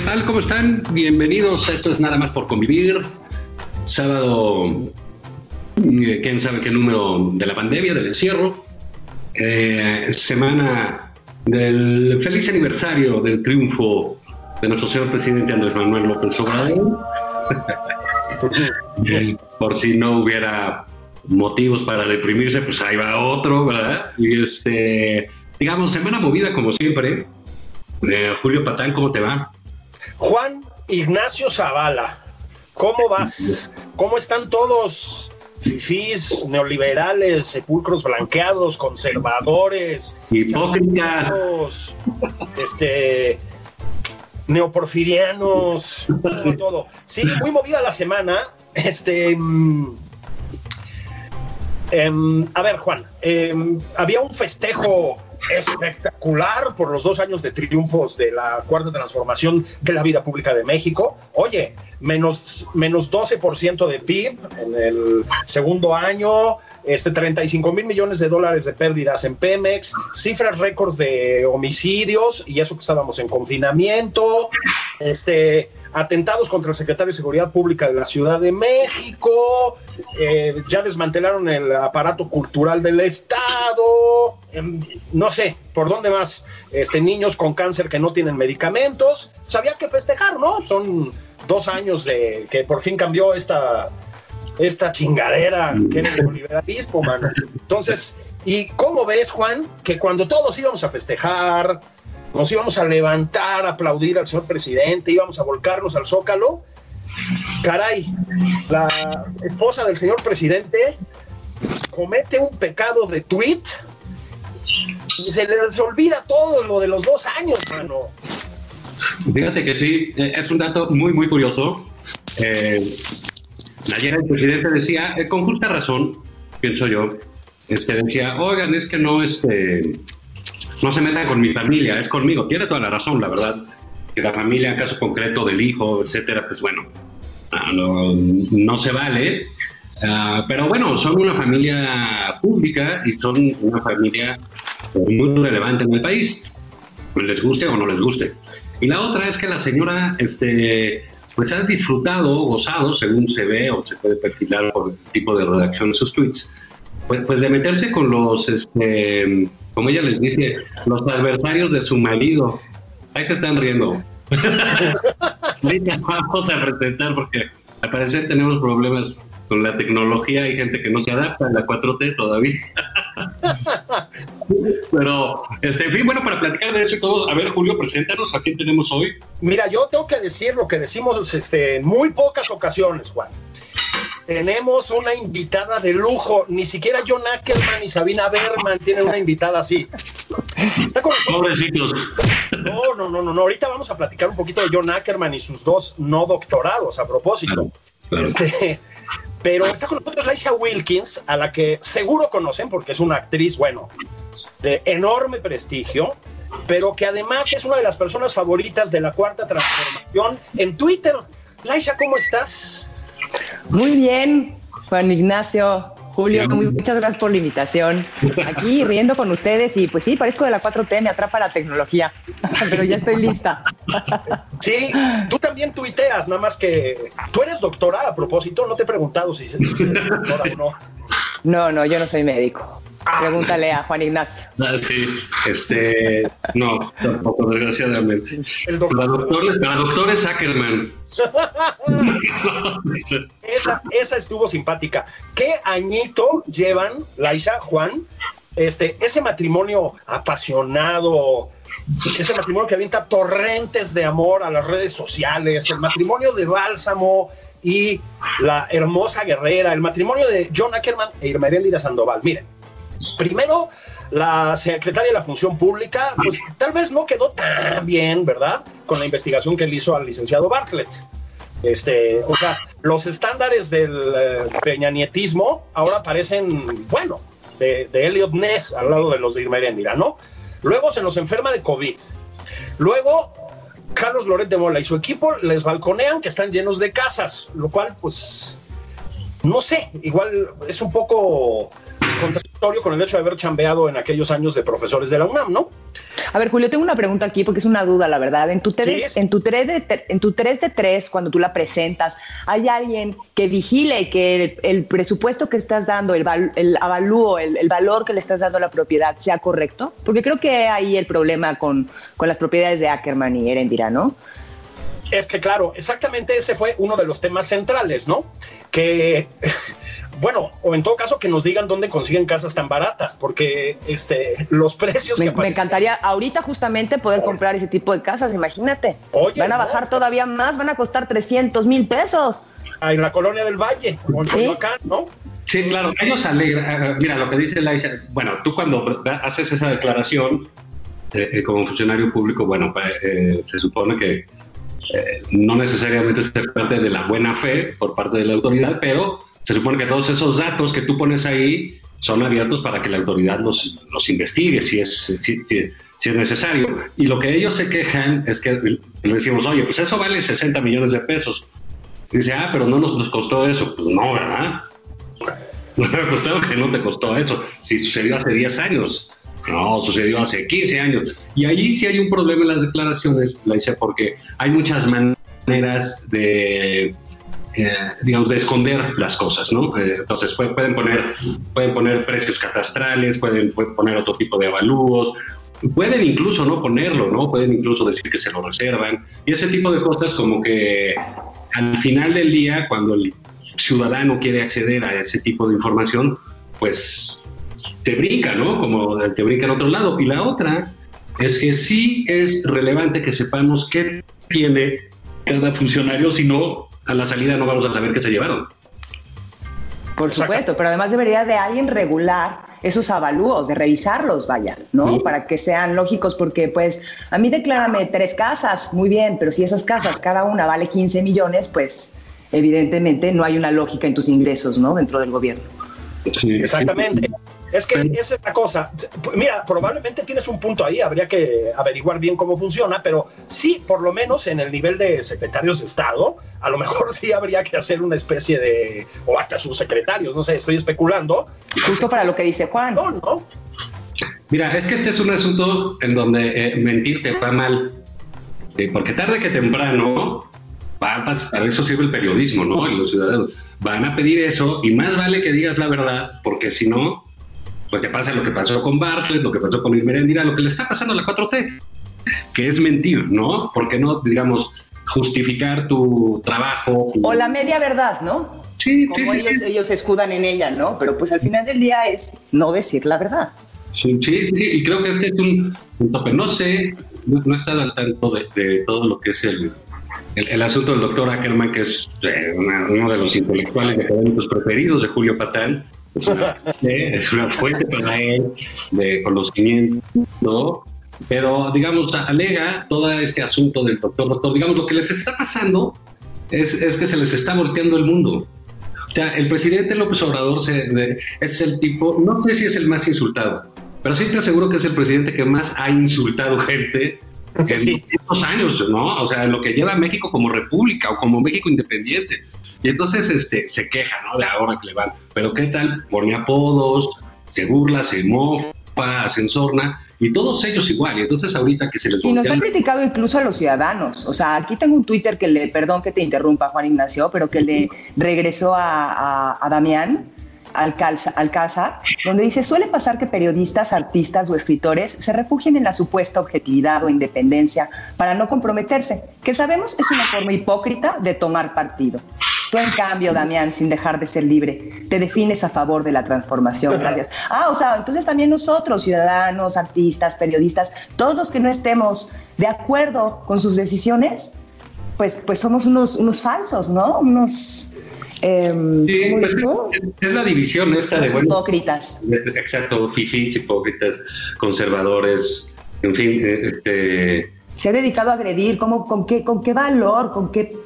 ¿Qué tal? ¿Cómo están? Bienvenidos Esto es Nada más por convivir. Sábado, eh, quién sabe qué número de la pandemia, del encierro. Eh, semana del feliz aniversario del triunfo de nuestro señor presidente Andrés Manuel López Obrador. Eh, por si no hubiera motivos para deprimirse, pues ahí va otro, ¿verdad? Y este, digamos, semana movida como siempre. Eh, Julio Patán, ¿cómo te va? Juan Ignacio Zavala, ¿cómo vas? ¿Cómo están todos? Fifís, neoliberales, sepulcros blanqueados, conservadores, Hipócritas. este, neoporfirianos, todo, todo. Sí, muy movida la semana. Este, mm, em, a ver, Juan, em, había un festejo espectacular por los dos años de triunfos de la cuarta transformación de la vida pública de México. Oye, menos, menos 12% de PIB en el segundo año, este 35 mil millones de dólares de pérdidas en Pemex, cifras récords de homicidios, y eso que estábamos en confinamiento, este, atentados contra el secretario de Seguridad Pública de la Ciudad de México, eh, ya desmantelaron el aparato cultural del Estado, no sé, por dónde más, este, niños con cáncer que no tienen medicamentos, sabía que festejar, ¿no? Son dos años de que por fin cambió esta, esta chingadera que era el neoliberalismo, mano. Entonces, ¿y cómo ves, Juan, que cuando todos íbamos a festejar, nos íbamos a levantar, a aplaudir al señor presidente, íbamos a volcarnos al zócalo? Caray, la esposa del señor presidente comete un pecado de tweet y se les olvida todo lo de los dos años, mano. Fíjate que sí, eh, es un dato muy, muy curioso. Eh, ayer el presidente decía, eh, con justa razón, pienso yo, este, decía, oigan, es que no, este, no se metan con mi familia, es conmigo. Tiene toda la razón, la verdad. Que la familia, en caso concreto del hijo, etcétera, pues bueno, ah, no, no se vale. Ah, pero bueno, son una familia pública y son una familia muy relevante en el país, les guste o no les guste. Y la otra es que la señora, este, pues ha disfrutado, gozado, según se ve o se puede perfilar por el tipo de redacción de sus tweets, pues, pues de meterse con los, este, como ella les dice, los adversarios de su marido. Ahí que están riendo. Ahorita vamos a presentar porque al parecer tenemos problemas con la tecnología, hay gente que no se adapta a la 4T todavía. Pero, este, en fin, bueno, para platicar de eso y todo, a ver, Julio, preséntanos a quién tenemos hoy. Mira, yo tengo que decir lo que decimos este, en muy pocas ocasiones, Juan. Tenemos una invitada de lujo. Ni siquiera John Ackerman y Sabina Berman tienen una invitada así. Está con nosotros. Pobrecitos. No, no, no, no, no. Ahorita vamos a platicar un poquito de John Ackerman y sus dos no doctorados a propósito. Claro, claro. Este, pero está con nosotros Laisha Wilkins, a la que seguro conocen porque es una actriz, bueno, de enorme prestigio, pero que además es una de las personas favoritas de la cuarta transformación en Twitter. Laisha, ¿cómo estás? Muy bien, Juan Ignacio, Julio, muy- muchas gracias por la invitación. Aquí riendo con ustedes y pues sí, parezco de la 4T, me atrapa la tecnología, pero ya estoy lista. Sí, tú también tuiteas, nada más que tú eres doctora a propósito, no te he preguntado si eres doctora o no. No, no, yo no soy médico. Pregúntale a Juan Ignacio. Ah, sí, este, no, tampoco, desgraciadamente. El doctor. La doctora, la doctora es Ackerman. Esa, esa estuvo simpática. ¿Qué añito llevan, Laisha, Juan? Este, ese matrimonio apasionado, ese matrimonio que avienta torrentes de amor a las redes sociales, el matrimonio de Bálsamo y la hermosa guerrera, el matrimonio de John Ackerman e Irma Heréndira Sandoval. Miren, primero, la secretaria de la Función Pública, pues tal vez no quedó tan bien, ¿verdad? Con la investigación que él hizo al licenciado Bartlett. Este, o sea, los estándares del eh, peñanietismo ahora parecen, bueno, de, Elliot Ness al lado de los de Irma Heréndira, ¿no? Luego se nos enferma de COVID. Luego, Carlos Loret de Mola y su equipo les balconean que están llenos de casas, lo cual, pues, no sé, igual es un poco contradictorio con el hecho de haber chambeado en aquellos años de profesores de la UNAM, ¿no? A ver, Julio, tengo una pregunta aquí porque es una duda, la verdad. En tu, tres, Sí. en tu, tres de, te- en tu 3 de 3, cuando tú la presentas, ¿hay alguien que vigile que el, el presupuesto que estás dando, el, val- el avalúo, el, el valor que le estás dando a la propiedad sea correcto? Porque creo que ahí el problema con, con las propiedades de Ackerman y Erendira, ¿no? Es que claro, exactamente ese fue uno de los temas centrales, ¿no? Que, bueno, o en todo caso que nos digan dónde consiguen casas tan baratas, porque este, los precios Me, que me encantaría ahorita justamente poder comprar ese tipo de casas, imagínate. Oye, van a no. bajar todavía más, van a costar 300 mil pesos. Ah, en la colonia del Valle, o en Sí. ¿no? Sí, claro, ellos alegran. eh, Mira, lo que dice Laisha, bueno, tú cuando haces esa declaración eh, eh, como funcionario público, bueno, pues, eh, se supone que eh, no necesariamente es parte de la buena fe por parte de la autoridad, pero se supone que todos esos datos que tú pones ahí son abiertos para que la autoridad los, los investigue si es, si, es necesario. Y lo que ellos se quejan es que le decimos, oye, pues eso vale 60 millones de pesos. Dice, ah, pero no nos, costó eso. Pues no, ¿verdad? Pues claro que no te costó eso. Si sucedió hace 10 años. No, sucedió hace 15 años. Y ahí sí hay un problema en las declaraciones, la hice porque hay muchas maneras de, eh, digamos, de esconder las cosas, ¿no? Eh, entonces pu- pueden poner, pueden poner precios catastrales, pueden, pueden poner otro tipo de avalúos, pueden incluso no ponerlo, ¿no? Pueden incluso decir que se lo reservan. Y ese tipo de cosas como que al final del día, cuando el ciudadano quiere acceder a ese tipo de información, pues te brinca, ¿no? Como te brinca en otro lado. Y la otra es que sí es relevante que sepamos qué tiene cada funcionario, si no, a la salida no vamos a saber qué se llevaron. Por supuesto, pero además debería de alguien regular esos avalúos, de revisarlos, vaya, ¿no? Sí. Para que sean lógicos, porque pues a mí declárame tres casas, muy bien, pero si esas casas cada una vale 15 millones, pues evidentemente no hay una lógica en tus ingresos, ¿no? Dentro del gobierno. Exactamente. Es que Pero- esa es la cosa. Mira, probablemente tienes un punto ahí, habría que averiguar bien cómo funciona, pero sí, por lo menos en el nivel de secretarios de Estado, a lo mejor sí habría que hacer una especie de, o hasta subsecretarios, no sé, estoy especulando. Justo para lo que dice Juan. No, no. Mira, es que este es un asunto en donde eh, mentir te va mal. Eh, porque tarde que temprano, para eso sirve el periodismo, ¿no? Y los ciudadanos van a pedir eso y más vale que digas la verdad, porque si no, pues te pasa lo que pasó con Bartlett, lo que pasó con Irma Heréndira, lo que le está pasando a la 4T, que es mentir, ¿no? Porque no, digamos, justificar tu trabajo. tu- O la media verdad, ¿no? Sí, sí, Como sí, ellos, sí. ellos se escudan en ella, ¿no? Pero pues al final del día es no decir la verdad. Sí, sí, sí, y creo que este es un, un tope. No sé, no, no he estado al tanto de, de todo lo que es el, el, el asunto del doctor Ackerman, que es eh, una- uno de los intelectuales académicos preferidos de Julio Patán. Es una, fuente para él de conocimiento, ¿no? Pero, digamos, alega todo este asunto del doctor, doctor. Digamos, lo que les está pasando es, es que se les está volteando el mundo. O sea, el presidente López Obrador es el tipo, no sé si es el más insultado, pero sí te aseguro que es el presidente que más ha insultado gente en Sí. años, ¿no? O sea, lo que lleva México como república o como México independiente. Y entonces este, se queja, ¿no? De ahora que le van. Pero ¿qué tal? Pone apodos, se burla, se mofa, se ensorna, y todos ellos igual. Y entonces ahorita que se les Y nos voltea ha el- criticado incluso a los ciudadanos. O sea, aquí tengo un Twitter que le, perdón que te interrumpa, Juan Ignacio, pero que le regresó a, a- a Damián Alcázar, donde dice, suele pasar que periodistas, artistas o escritores se refugien en la supuesta objetividad o independencia para no comprometerse, que sabemos es una forma hipócrita de tomar partido. Tú, en cambio, Damián, sin dejar de ser libre, te defines a favor de la transformación. Gracias. Ah, o sea, entonces también nosotros, ciudadanos, artistas, periodistas, todos los que no estemos de acuerdo con sus decisiones, pues, pues somos unos, unos falsos, ¿no? Unos... Em, sí, pues es, la división esta de bueno, hipócritas. Exacto, fifís, hipócritas, conservadores, en fin, eh, este se ha dedicado a agredir, ¿cómo, con, qué, ¿con qué valor, con qué,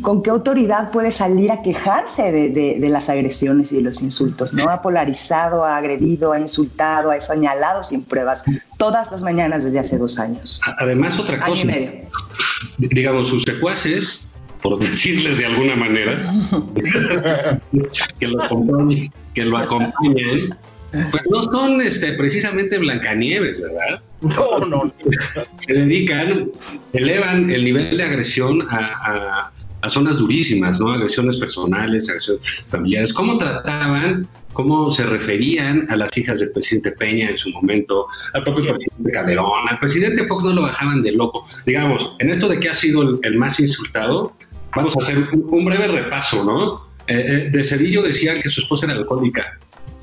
con qué autoridad puede salir a quejarse de, las agresiones y de los insultos? ¿no? Ha polarizado, ha agredido, ha insultado, ha señalado sin pruebas todas las mañanas desde hace dos años. Además, otra cosa, digamos, sus secuaces, por decirles de alguna manera, que, lo acompañen, que lo acompañen pues no son este, precisamente Blancanieves, ¿verdad? No, no. Se dedican, elevan el nivel de agresión a, zonas durísimas, ¿no? Agresiones personales, agresiones familiares. ¿Cómo trataban, cómo se referían a las hijas del presidente Peña en su momento, al propio presidente Calderón, al presidente Fox no lo bajaban de loco? Digamos, en esto de que ha sido el, más insultado, vamos a hacer un, breve repaso, ¿no? Eh, eh, de Cedillo decía que su esposa era alcohólica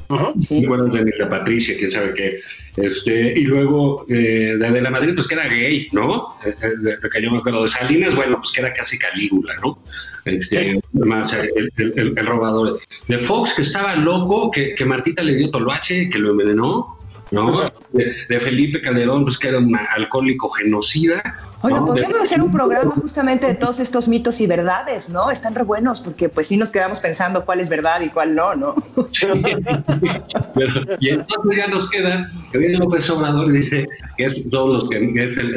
bueno, de Patricia, quién sabe qué. Este, y luego eh, de, la Madrid, pues que era gay, ¿no? Eh, eh, de, que yo me acuerdo de Salinas, bueno, pues que era casi Calígula, ¿no? Este, más el, el, robador. De Fox, que estaba loco, que, que Martita le dio toloache, que lo envenenó. ¿No? De, Felipe Calderón, pues que era un alcohólico genocida. Oye, podríamos hacer un programa justamente de todos estos mitos y verdades, ¿no? Están re buenos porque pues sí nos quedamos pensando cuál es verdad y cuál no, ¿no? y entonces ya nos queda que viene López Obrador y dice que es, todos los que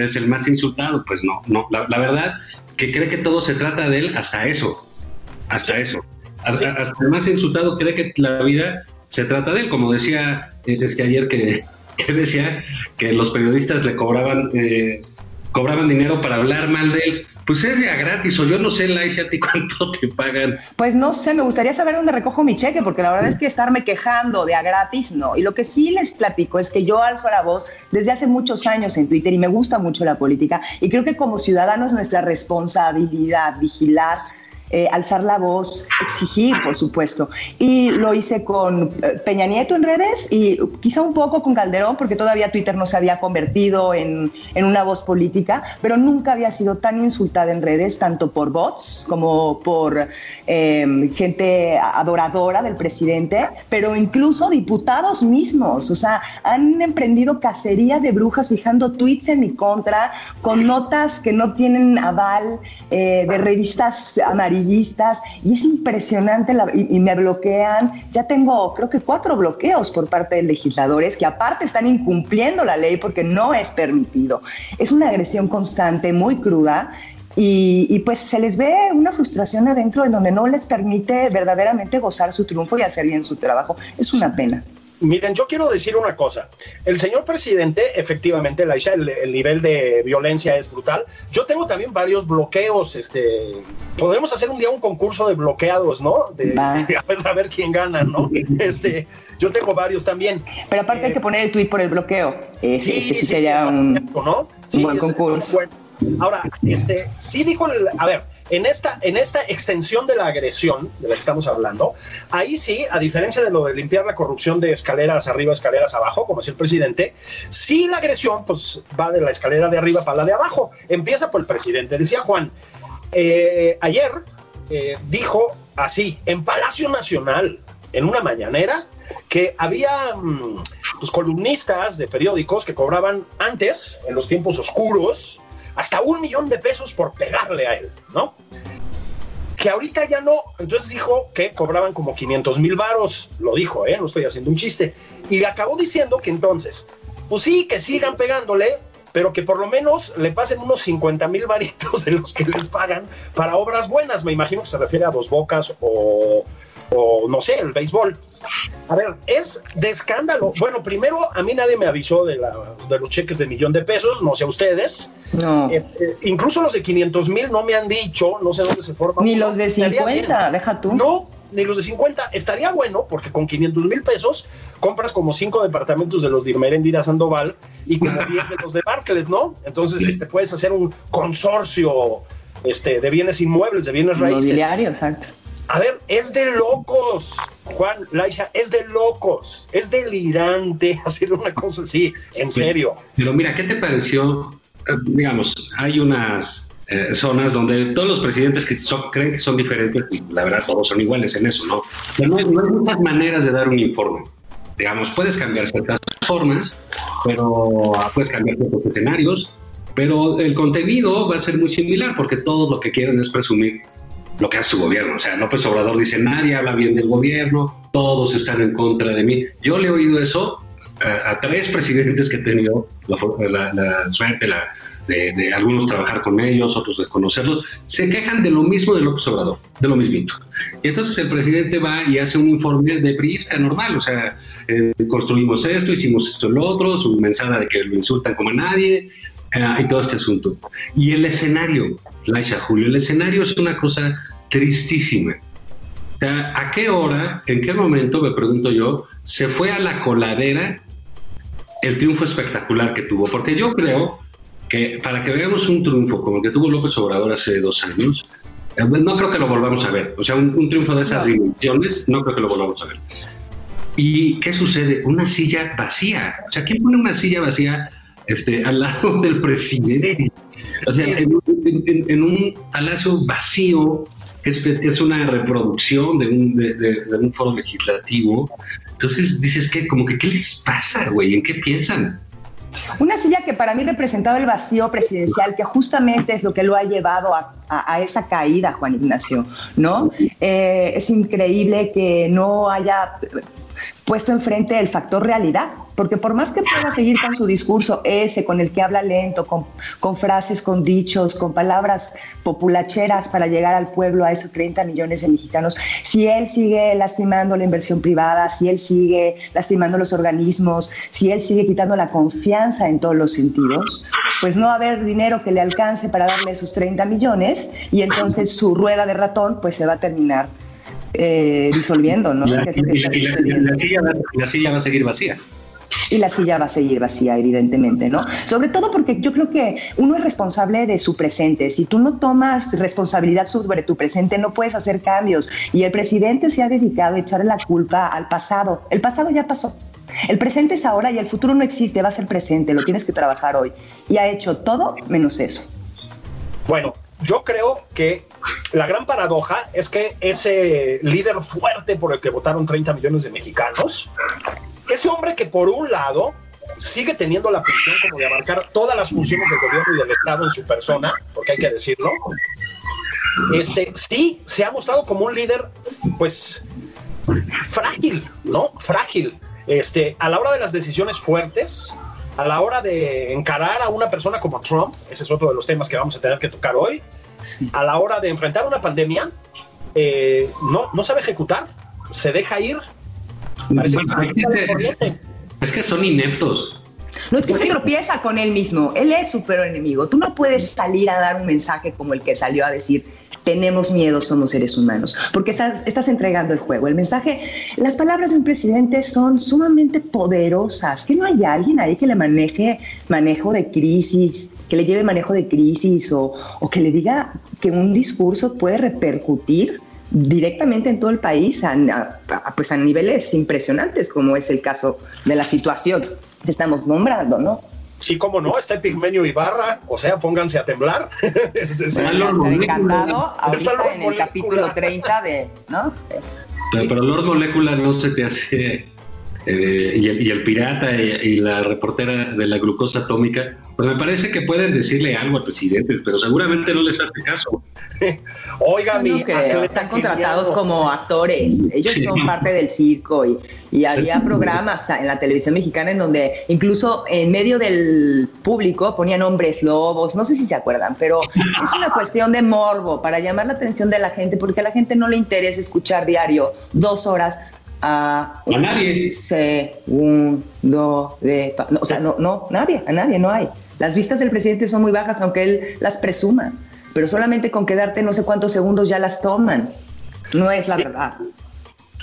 es el, más insultado. Pues no, no, la, verdad que cree que todo se trata de él hasta eso, hasta eso. hasta el más insultado cree que la vida se trata de él, como decía este ayer que, decía que los periodistas le cobraban eh, cobraban dinero para hablar mal de él. Pues es ya gratis, o yo no sé, Laisha, ¿a ti cuánto te pagan? Pues no sé, me gustaría saber dónde recojo mi cheque, porque la verdad es que estarme quejando de a gratis, no. Y lo que sí les platico es que yo alzo la voz desde hace muchos años en Twitter y me gusta mucho la política. Y creo que como ciudadanos nuestra responsabilidad vigilar eh, alzar la voz, exigir, por supuesto. Y lo hice con eh, Peña Nieto en redes y quizá un poco con Calderón, porque todavía Twitter no se había convertido en, en una voz política, pero nunca había sido tan insultada en redes, tanto por bots como por eh, gente adoradora del presidente, pero incluso diputados mismos. O sea, han emprendido cacería de brujas fijando tweets en mi contra, con notas que no tienen aval de revistas amarillas y es impresionante y, me bloquean. Ya tengo creo que cuatro bloqueos por parte de legisladores que aparte están incumpliendo la ley porque no es permitido. Es una agresión constante, muy cruda. Y, y, pues se les ve una frustración adentro en donde no les permite verdaderamente gozar su triunfo y hacer bien su trabajo. Es una pena. Miren, yo quiero decir una cosa. El señor presidente, efectivamente, Laisha, el, el, nivel de violencia es brutal. Yo tengo también varios bloqueos. Este, podemos hacer un día un concurso de bloqueados, ¿no? De, a, ver, quién gana, ¿no? Este, yo tengo varios también. Pero aparte hay que poner el tweet por el bloqueo. sí, sí, sí, sería un, ¿no? un buen concurso. Ahora, este, sí dijo, el, a ver, en esta, en esta extensión de la agresión de la que estamos hablando, ahí sí, a diferencia de lo de limpiar la corrupción de escaleras arriba, escaleras abajo, como decía el presidente, sí la agresión pues va de la escalera de arriba para la de abajo. Empieza por el presidente. Decía Juan, eh, ayer eh, dijo así, en Palacio Nacional, en una mañanera, que había mm, pues, columnistas de periódicos que cobraban antes, en los tiempos oscuros, hasta un millón de pesos por pegarle a él, ¿no? Que ahorita ya no, entonces dijo que cobraban como 500 mil varos, lo dijo, ¿eh? no estoy haciendo un chiste, y acabó diciendo que entonces, pues sí, que sigan pegándole, pero que por lo menos le pasen unos 50 mil varitos de los que les pagan para obras buenas, me imagino que se refiere a Dos Bocas o o no sé, el béisbol. A ver, es de escándalo. Bueno, primero, a mí nadie me avisó de, la, de los cheques de millón de pesos, no sé a ustedes. No. Este, incluso los de 500 mil no me han dicho, no sé dónde se forman. Ni los de 50, deja tú. No, ni los de 50. Estaría bueno porque con 500 mil pesos compras como cinco departamentos de los de Irmerendira Sandoval y como 10 de los de Barclays, ¿no? Entonces este, puedes hacer un consorcio este, de bienes inmuebles, de bienes raíces. Inmobiliario, exacto. A ver, es de locos, Juan, Laisha, es de locos, es delirante hacer una cosa así, en serio. Pero mira, ¿qué te pareció? Eh, digamos, hay unas eh, zonas donde todos los presidentes que son, creen que son diferentes, y la verdad todos son iguales en eso, ¿no? Pero no hay, no hay muchas maneras de dar un informe. Digamos, puedes cambiar ciertas formas, pero ah, puedes cambiar ciertos escenarios, pero el contenido va a ser muy similar porque todo lo que quieren es presumir lo que hace su gobierno. O sea, López Obrador dice, nadie habla bien del gobierno, todos están en contra de mí. Yo le he oído eso a, a tres presidentes que he tenido la, la- la suerte la- de, de algunos trabajar con ellos, otros de conocerlos, se quejan de lo mismo de López Obrador, de lo mismito. Y entonces el presidente va y hace un informe de priista normal, o sea, eh, construimos esto, hicimos esto, lo otro, su mensada de que lo insultan como a nadie, eh, y todo este asunto. Y el escenario, Laisha Julio, el escenario es una cosa tristísima. O sea, ¿a qué hora, en qué momento, me pregunto yo, se fue a la coladera el triunfo espectacular que tuvo? Porque yo creo que para que veamos un triunfo como el que tuvo López Obrador hace dos años, eh, no creo que lo volvamos a ver. O sea, un, un triunfo de esas dimensiones, no creo que lo volvamos a ver. ¿Y qué sucede? Una silla vacía. O sea, ¿quién pone una silla vacía este, al lado del presidente? O sea, en, en- en- un palacio vacío, es, es una reproducción de un, de, un foro legislativo. Entonces dices que, como que, ¿qué les pasa, güey? ¿En qué piensan? Una silla que para mí representaba el vacío presidencial, que justamente es lo que lo ha llevado a, a- a esa caída, Juan Ignacio, ¿no? Eh, es increíble que no haya puesto enfrente el factor realidad, porque por más que pueda seguir con su discurso ese, con el que habla lento, con, con frases, con dichos, con palabras populacheras para llegar al pueblo, a esos 30 millones de mexicanos, si él sigue lastimando la inversión privada, si él sigue lastimando los organismos, si él sigue quitando la confianza en todos los sentidos, pues no va a haber dinero que le alcance para darle esos 30 millones y entonces su rueda de ratón pues se va a terminar eh, disolviendo, ¿no? Y y y la silla, va- la silla va a seguir vacía. y la silla va a seguir vacía, evidentemente, ¿no? Sobre todo porque yo creo que uno es responsable de su presente. Si tú no tomas responsabilidad sobre tu presente, no puedes hacer cambios. Y el presidente se ha dedicado a echarle la culpa al pasado. El pasado ya pasó. El presente es ahora y el futuro no existe, va a ser presente, lo tienes que trabajar hoy. Y ha hecho todo menos eso. Bueno, yo creo que la gran paradoja es que ese líder fuerte por el que votaron 30 millones de mexicanos, ese hombre que por un lado sigue teniendo la función como de abarcar todas las funciones del gobierno y del Estado en su persona, porque hay que decirlo, este sí se ha mostrado como un líder, pues frágil, ¿no? Frágil. Este, a la hora de las decisiones fuertes, a la hora de encarar a una persona como Trump, ese es otro de los temas que vamos a tener que tocar hoy, a la hora de enfrentar una pandemia, eh, no, no sabe ejecutar, se deja ir. Parece Bueno, que, es que son ineptos. No es que se tropieza con él mismo, él es su peor enemigo. Tú no puedes salir a dar un mensaje como el que salió a decir, tenemos miedo, somos seres humanos, porque estás, estás entregando el juego. El mensaje, las palabras de un presidente son sumamente poderosas, que no hay alguien ahí que le maneje manejo de crisis, que le lleve manejo de crisis o, o que le diga que un discurso puede repercutir directamente en todo el país a, a- pues a niveles impresionantes, como es el caso de la situación que estamos nombrando, ¿no? Sí, como no, está Epigmenio Ibarra, o sea, pónganse a temblar. Es- es- Van Lord a estar Molecula. encantado Está ahorita Lord en el Molecula. capítulo 30 de, ¿no? Pero, pero Lord Molecula no se te hace. Eh, y, el, y el pirata y, y la reportera de la glucosa atómica, pues me parece que pueden decirle algo al presidente, pero seguramente no les hace caso. Oiga, mi No creo, atleta están contratados como actores, ellos Sí. son parte del circo y, y había programas en la televisión mexicana en donde incluso en medio del público ponían hombres lobos, no sé si se acuerdan, pero es una cuestión de morbo para llamar la atención de la gente porque a la gente no le interesa escuchar diario dos horas a A nadie. segundo de no, o sea no no nadie a nadie no hay las vistas del presidente son muy bajas aunque él las presuma pero solamente con quedarte no sé cuántos segundos ya las toman no es la Sí. verdad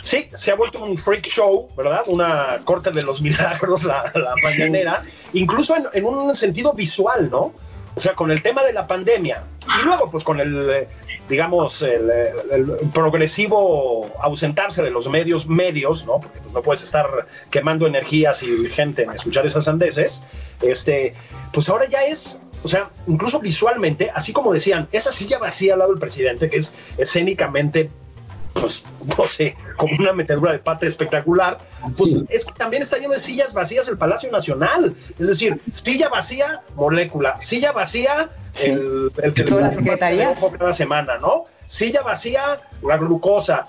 Sí, se ha vuelto un freak show, ¿verdad? Una corte de los milagros, la, la mañanera, incluso en, en, un sentido visual, ¿no? O sea, con el tema de la pandemia y luego, pues con el, digamos, el, progresivo ausentarse de los medios medios, ¿no? Porque pues, no puedes estar quemando energías y gente en escuchar esas andeses. Este, pues ahora ya es o sea, incluso visualmente, así como decían, esa silla vacía al lado del presidente, que es escénicamente pues, no sé, como una metedura de pata espectacular, pues es que también está lleno de sillas vacías el Palacio Nacional. Es decir, silla vacía, molécula, silla vacía, el, el que la secretaría cada semana, ¿no? Silla vacía, la glucosa.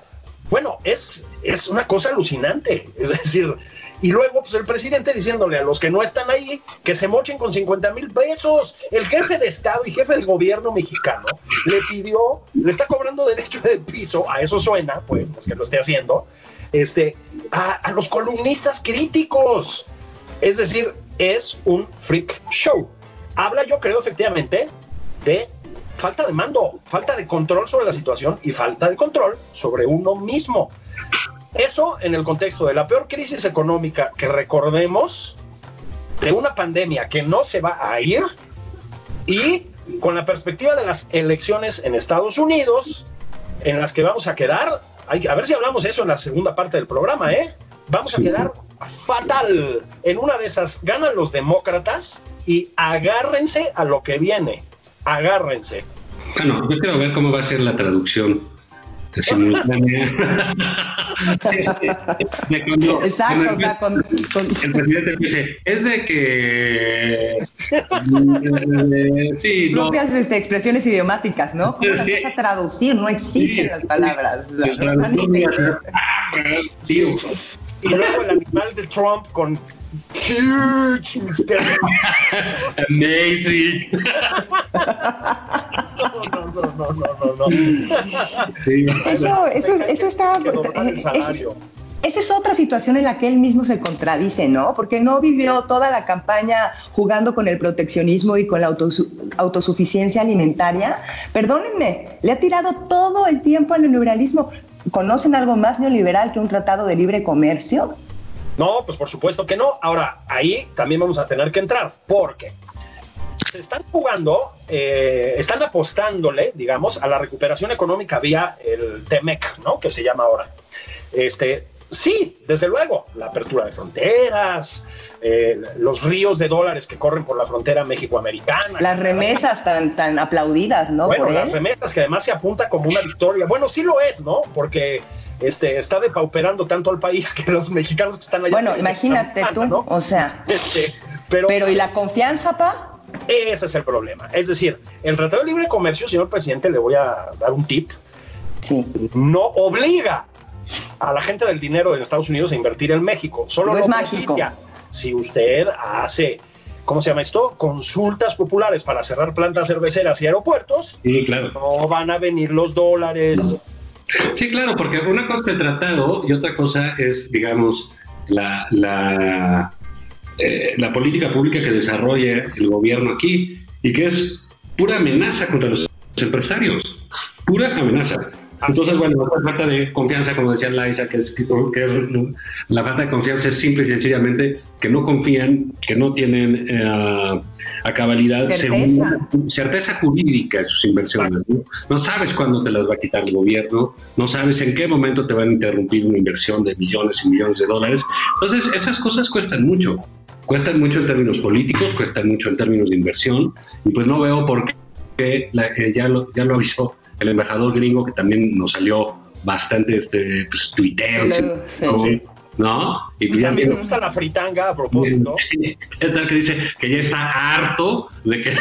Bueno, es, es una cosa alucinante. Es decir, y luego, pues el presidente diciéndole a los que no están ahí que se mochen con 50 mil pesos. El jefe de Estado y jefe del gobierno mexicano le pidió, le está cobrando derecho de piso, a eso suena, pues, pues que lo esté haciendo, este, a, a los columnistas críticos. Es decir, es un freak show. Habla, yo creo, efectivamente, de falta de mando, falta de control sobre la situación y falta de control sobre uno mismo. Eso en el contexto de la peor crisis económica que recordemos, de una pandemia que no se va a ir y con la perspectiva de las elecciones en Estados Unidos, en las que vamos a quedar, a ver si hablamos eso en la segunda parte del programa, ¿eh? Vamos a quedar fatal. En una de esas ganan los demócratas y agárrense a lo que viene. Agárrense. Bueno, yo quiero ver cómo va a ser la traducción Exacto, o sea, con, El presidente dice, es de que... sí, propias este, expresiones idiomáticas, ¿no? ¿Cómo las vas a traducir? No existen las palabras. y luego el animal de Trump con huge Amazing. No, no, no, no, no, no. Sí. Eso, eso, eso está. esa es otra situación en la que él mismo se contradice, ¿no? Porque no vivió toda la campaña jugando con el proteccionismo y con la autosuficiencia alimentaria. Perdónenme, le ha tirado todo el tiempo al neoliberalismo. ¿Conocen algo más neoliberal que un tratado de libre comercio? No, pues por supuesto que no. Ahora, ahí también vamos a tener que entrar, porque se están jugando, eh, están apostándole, digamos, a la recuperación económica vía el TEMEC, ¿no? Que se llama ahora. Este, sí, desde luego, la apertura de fronteras, eh, los ríos de dólares que corren por la frontera México-americana. Las remesas tan, tan aplaudidas, ¿no? Bueno, las remesas que además se apunta como una victoria. Bueno, sí lo es, ¿no? Porque este, está depauperando tanto al país que los mexicanos que están allá. Bueno, imagínate tú, ¿no? o sea. Este, pero, pero ¿y la confianza, pa? Ese es el problema. Es decir, el Tratado de Libre Comercio, señor presidente, le voy a dar un tip. Sí. No obliga a la gente del dinero de Estados Unidos a invertir en México. Solo no es mágico. Si usted hace ¿cómo se llama esto? Consultas populares para cerrar plantas cerveceras y aeropuertos. Sí, claro. No van a venir los dólares. Sí, claro, porque una cosa es el tratado y otra cosa es, digamos, la, la, eh, la política pública que desarrolla el gobierno aquí y que es pura amenaza contra los empresarios, pura amenaza. Entonces, bueno, la falta de confianza, como decía Laisa, que, es, que la falta de confianza es simple y sencillamente que no confían, que no tienen eh, a cabalidad certeza. certeza jurídica de sus inversiones. ¿no? ¿no? sabes cuándo te las va a quitar el gobierno, no sabes en qué momento te van a interrumpir una inversión de millones y millones de dólares. Entonces, esas cosas cuestan mucho. Cuestan mucho en términos políticos, cuestan mucho en términos de inversión, y pues no veo por qué, la, eh, ya, lo, ya lo avisó el embajador gringo que también nos salió bastante este pues, tuiteos, sí. ¿No? Y también me gusta la fritanga a propósito. Sí, tal que dice que ya está harto de que...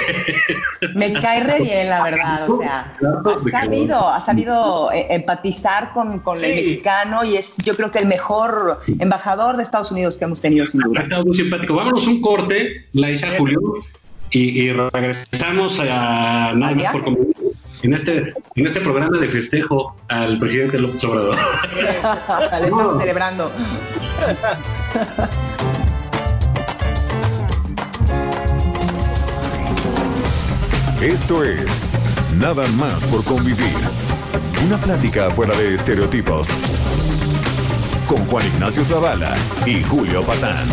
Me cae re bien, la verdad, o sea, ha sabido, ha sabido eh, empatizar con, con sí. el mexicano y es yo creo que el mejor embajador de Estados Unidos que hemos tenido sin duda. Ha estado muy simpático. Vámonos un corte, la Isa Julio, y, y regresamos a nada más por en este, en este programa de festejo al presidente López Obrador. Le estamos celebrando. Esto es Nada más por convivir. Una plática fuera de estereotipos. con Juan Ignacio Zavala y Julio Patán.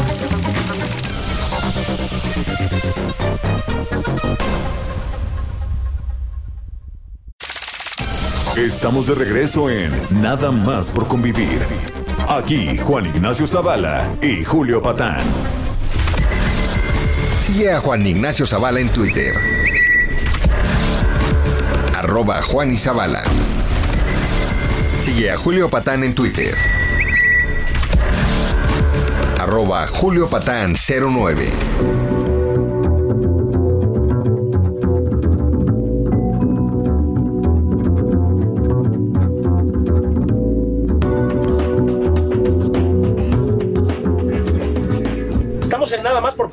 Estamos de regreso en Nada más por convivir. Aquí Juan Ignacio Zavala y Julio Patán. Sigue a Juan Ignacio Zavala en Twitter. Arroba Juan y Zavala. Sigue a Julio Patán en Twitter. Arroba Julio Patán 09.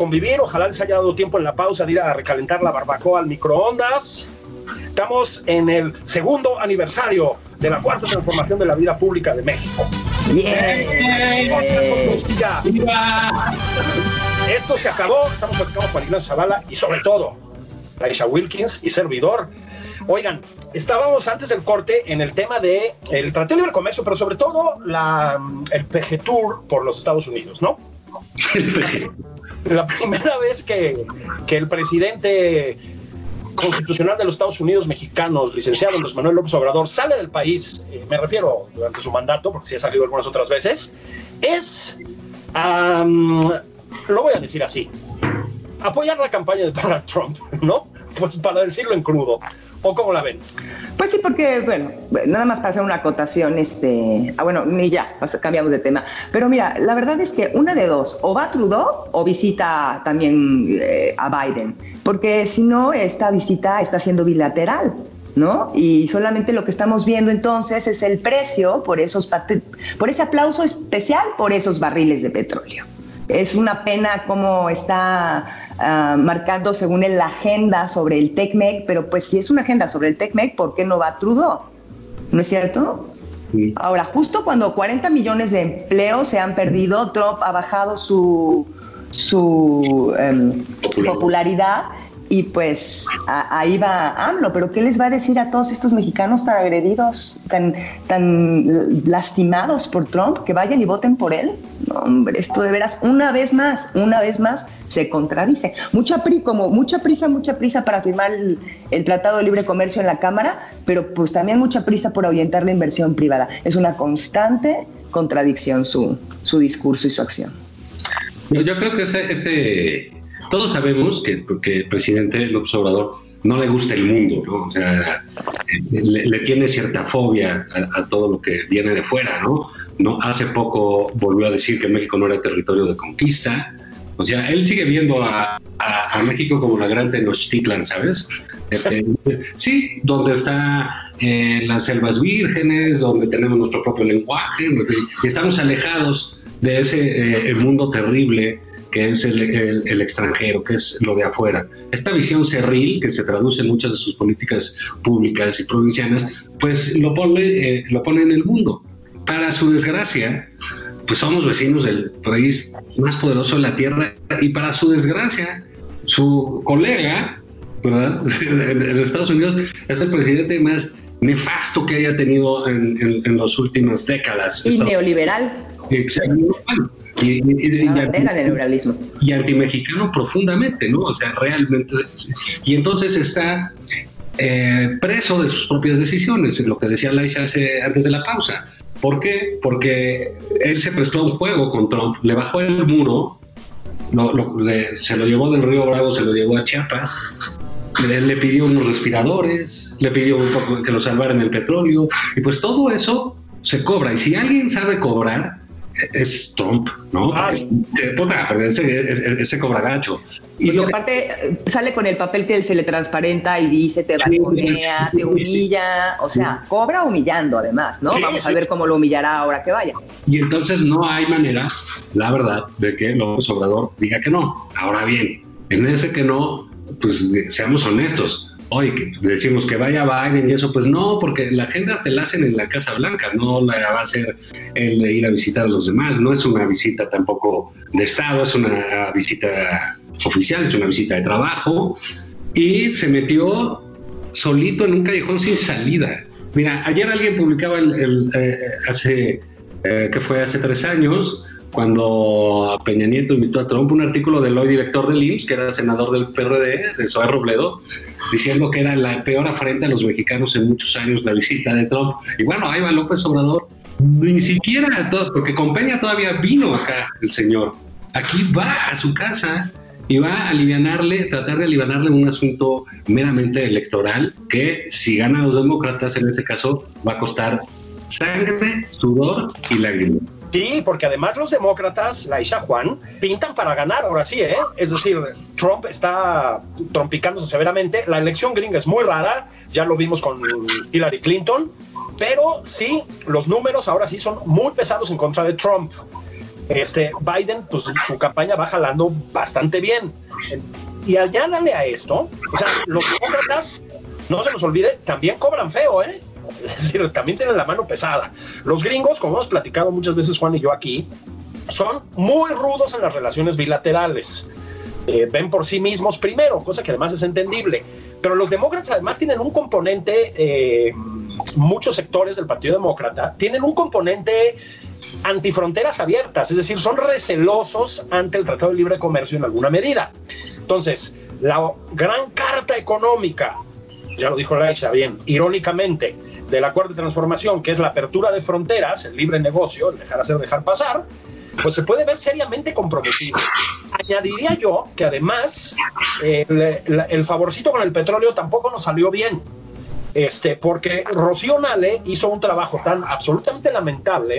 Convivir. Ojalá les haya dado tiempo en la pausa de ir a recalentar la barbacoa al microondas. Estamos en el segundo aniversario de la cuarta transformación de la vida pública de México. Esto se acabó. Estamos platicando con Ignacio Zavala y sobre todo Raisha Wilkins y servidor. Oigan, estábamos antes del corte en el tema de el Tratado de Libre Comercio, pero sobre todo la, el PG Tour por los Estados Unidos, ¿no? La primera vez que, que el presidente constitucional de los Estados Unidos mexicanos, licenciado Andrés Manuel López Obrador, sale del país, eh, me refiero durante su mandato, porque sí ha salido algunas otras veces, es, um, lo voy a decir así, apoyar la campaña de Donald Trump, ¿no? Pues para decirlo en crudo. ¿O cómo la ven? Pues sí, porque, bueno, nada más para hacer una acotación, este, ah, bueno, ni ya, cambiamos de tema. Pero mira, la verdad es que una de dos, o va Trudeau o visita también eh, a Biden, porque si no, esta visita está siendo bilateral. ¿No? Y solamente lo que estamos viendo entonces es el precio por esos por ese aplauso especial por esos barriles de petróleo. Es una pena cómo está uh, marcando según la agenda sobre el TECMEC, pero pues si es una agenda sobre el TECMEC, ¿por qué no va Trudeau? ¿No es cierto? Sí. Ahora, justo cuando 40 millones de empleos se han perdido, Trump ha bajado su, su um, popularidad y pues ahí va AMLO, pero ¿qué les va a decir a todos estos mexicanos tan agredidos, tan, tan lastimados por Trump, que vayan y voten por él? No, hombre, esto de veras, una vez más, una vez más, se contradice. Mucha, pri, como mucha prisa, mucha prisa para firmar el, Tratado de Libre Comercio en la Cámara, pero pues también mucha prisa por ahuyentar la inversión privada. Es una constante contradicción su, su discurso y su acción. Yo creo que ese todos sabemos que, que el presidente López Obrador no le gusta el mundo, ¿no? O sea, le, le tiene cierta fobia a, a, todo lo que viene de fuera, ¿no? ¿no? Hace poco volvió a decir que México no era territorio de conquista. O sea, él sigue viendo a, a, a México como la gran Tenochtitlan, ¿sabes? Este, sí, donde está eh, las selvas vírgenes, donde tenemos nuestro propio lenguaje, y estamos alejados de ese eh, mundo terrible que es el, el, el, extranjero, que es lo de afuera. Esta visión cerril, que se traduce en muchas de sus políticas públicas y provincianas, pues lo pone, eh, lo pone en el mundo. Para su desgracia, pues somos vecinos del país más poderoso de la Tierra y para su desgracia, su colega, ¿verdad? de Estados Unidos es el presidente más nefasto que haya tenido en, en, en las últimas décadas. Y neoliberal. Exacto. Y, y, y, anti, neoliberalismo. y antimexicano profundamente, ¿no? O sea, realmente. Y entonces está eh, preso de sus propias decisiones, lo que decía Laisha hace, antes de la pausa. ¿Por qué? Porque él se prestó a un juego con Trump, le bajó el muro, lo, lo, le, se lo llevó del Río Bravo, se lo llevó a Chiapas, le, le, pidió unos respiradores, le pidió un poco que lo salvaran el petróleo, y pues todo eso se cobra. Y si alguien sabe cobrar, es Trump, ¿no? Ah, sí. Puta, ese, ese, ese, cobra gacho. Y lo aparte que... sale con el papel que él se le transparenta y dice, te balconea, te humilla, o sea, sí. cobra humillando además, ¿no? Sí, Vamos a ver cómo lo humillará ahora que vaya. Y entonces no hay manera, la verdad, de que López Obrador diga que no. Ahora bien, en ese que no, pues seamos honestos, hoy que decimos que vaya Biden y eso, pues no, porque la agenda te la hacen en la Casa Blanca, no la va a hacer el de ir a visitar a los demás, no es una visita tampoco de Estado, es una visita oficial, es una visita de trabajo, y se metió solito en un callejón sin salida. Mira, ayer alguien publicaba el, el, eh, hace eh, que fue hace tres años, cuando Peña Nieto invitó a Trump, un artículo del hoy director del IMSS, que era senador del PRD, de Zoé Robledo, diciendo que era la peor afrenta a los mexicanos en muchos años la visita de Trump. Y bueno, ahí va López Obrador, ni siquiera, porque con Peña todavía vino acá el señor. Aquí va a su casa y va a alivianarle, tratar de alivianarle un asunto meramente electoral que si ganan los demócratas en este caso va a costar sangre, sudor y lágrimas. Sí, porque además los demócratas, la Isha Juan, pintan para ganar ahora sí, ¿eh? Es decir, Trump está trompicándose severamente. La elección gringa es muy rara, ya lo vimos con Hillary Clinton, pero sí, los números ahora sí son muy pesados en contra de Trump. Este Biden, pues su campaña va jalando bastante bien. Y añádale a esto, o sea, los demócratas, no se nos olvide, también cobran feo, ¿eh? Es decir, también tienen la mano pesada. Los gringos, como hemos platicado muchas veces Juan y yo aquí, son muy rudos en las relaciones bilaterales. Eh, ven por sí mismos primero, cosa que además es entendible. Pero los demócratas además tienen un componente, eh, muchos sectores del Partido Demócrata tienen un componente antifronteras abiertas, es decir, son recelosos ante el Tratado de Libre Comercio en alguna medida. Entonces, la gran carta económica, ya lo dijo Laisha bien, irónicamente, del acuerdo de transformación, que es la apertura de fronteras, el libre negocio, el dejar hacer, dejar pasar, pues se puede ver seriamente comprometido. Añadiría yo que además el, favorcito con el petróleo tampoco nos salió bien. Este, porque Rocío Nale hizo un trabajo tan absolutamente lamentable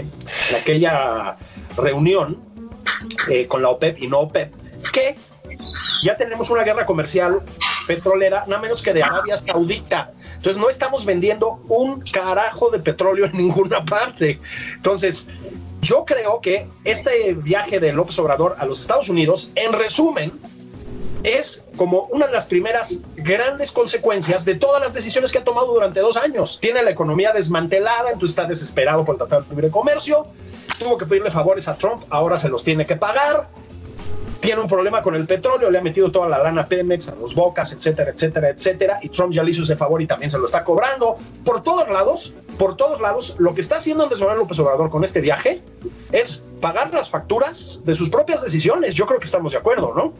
en aquella reunión eh, con la OPEP y no OPEP, que ya tenemos una guerra comercial petrolera, nada menos que de Arabia Saudita. Entonces no estamos vendiendo un carajo de petróleo en ninguna parte. Entonces, yo creo que este viaje de López Obrador a los Estados Unidos, en resumen, es como una de las primeras grandes consecuencias de todas las decisiones que ha tomado durante dos años. Tiene la economía desmantelada, entonces está desesperado por tratar de libre comercio, tuvo que pedirle favores a Trump, ahora se los tiene que pagar, tiene un problema con el petróleo, le ha metido toda la lana a Pemex, a los Bocas, etcétera, etcétera, etcétera, y Trump ya le hizo ese favor y también se lo está cobrando. Por todos lados, por todos lados, lo que está haciendo Andrés Manuel López Obrador con este viaje es pagar las facturas de sus propias decisiones. Yo creo que estamos de acuerdo, ¿no?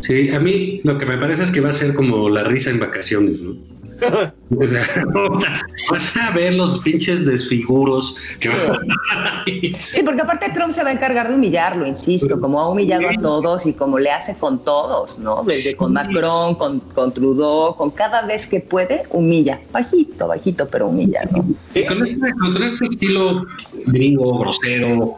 Sí, a mí lo que me parece es que va a ser como la risa en vacaciones, ¿no? O sea, vas a ver los pinches desfiguros. Sí, porque aparte Trump se va a encargar de humillarlo, insisto, como ha humillado a todos y como le hace con todos, ¿no? Desde con Macron, con, con Trudeau, con cada vez que puede, humilla. Bajito, bajito, pero humilla, ¿no? con, este, con este estilo gringo, grosero,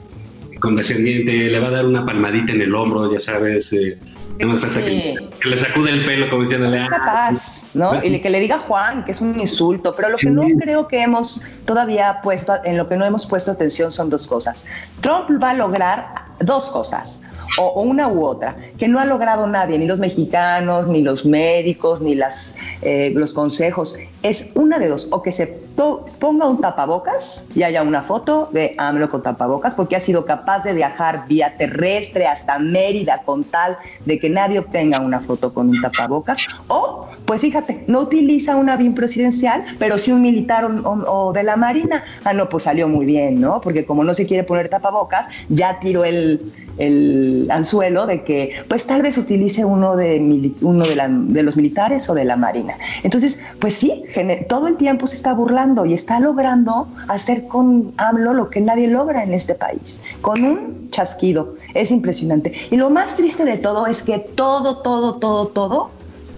condescendiente, le va a dar una palmadita en el hombro, ya sabes. Eh, que, le sacude el pelo como diciéndole. Es capaz, ¿no? Y que le diga Juan, que es un insulto. Pero lo que no creo que hemos todavía puesto, en lo que no hemos puesto atención son dos cosas. Trump va a lograr dos cosas o, una u otra, que no ha logrado nadie, ni los mexicanos, ni los médicos, ni las, eh, los consejos. Es una de dos, o que se ponga un tapabocas y haya una foto de AMLO con tapabocas, porque ha sido capaz de viajar vía terrestre hasta Mérida con tal de que nadie obtenga una foto con un tapabocas, o, pues fíjate, no utiliza un avión presidencial, pero sí un militar o, de la Marina. Ah, no, pues salió muy bien, ¿no? Porque como no se quiere poner tapabocas, ya tiró el, el anzuelo de que pues tal vez utilice uno de, uno de, los militares o de la marina. Entonces, pues sí, todo el tiempo se está burlando y está logrando hacer con AMLO lo que nadie logra en este país, con un chasquido. Es impresionante. Y lo más triste de todo es que todo, todo, todo, todo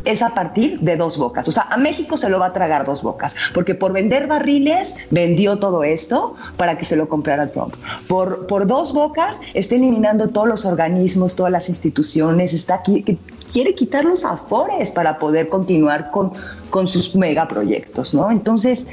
es a partir de dos bocas. O sea, a México se lo va a tragar dos bocas, porque por vender barriles vendió todo esto para que se lo comprara Trump. Por, por dos bocas está eliminando todos los organismos, todas las instituciones, está aquí, quiere quitar los afores para poder continuar con, con sus megaproyectos, ¿no? Entonces,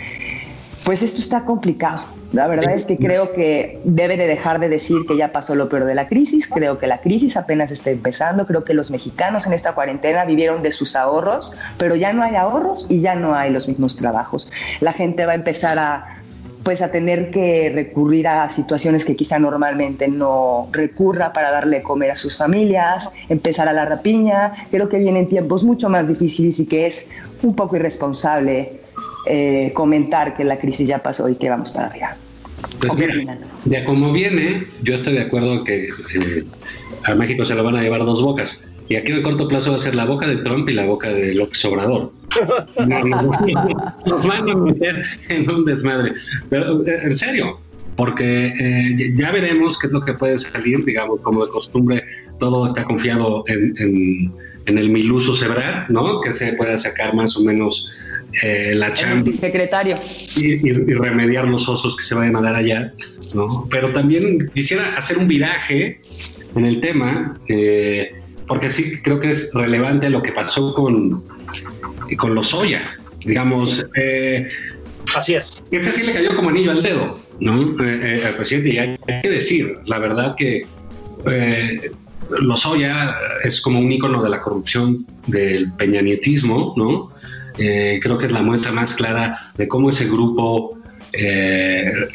pues esto está complicado. La verdad es que creo que debe de dejar de decir que ya pasó lo peor de la crisis. Creo que la crisis apenas está empezando. Creo que los mexicanos en esta cuarentena vivieron de sus ahorros, pero ya no hay ahorros y ya no hay los mismos trabajos. La gente va a empezar a pues a tener que recurrir a situaciones que quizá normalmente no recurra para darle comer a sus familias, empezar a la rapiña. Creo que vienen tiempos mucho más difíciles y que es un poco irresponsable eh, comentar que la crisis ya pasó y que vamos para arriba. Pues mira, de como viene, yo estoy de acuerdo que eh, a México se lo van a llevar dos bocas. Y aquí de corto plazo va a ser la boca de Trump y la boca de López Obrador. Nos van a meter en un desmadre. Pero eh, en serio, porque eh, ya veremos qué es lo que puede salir, digamos, como de costumbre, todo está confiado en, en, el Miluso Sebrar, ¿no? Que se pueda sacar más o menos eh, la chamba. secretario. Y, remediar los osos que se vayan a dar allá, ¿no? Pero también quisiera hacer un viraje en el tema, eh, porque sí creo que es relevante lo que pasó con, con los Oya. Digamos, eh, Así es. Ese sí le cayó como anillo al dedo, ¿no? Eh, eh, al presidente. Y hay, que decir, la verdad que eh, Lozoya es como un ícono de la corrupción del peñanietismo, ¿no? Eh, creo que es la muestra más clara de cómo ese grupo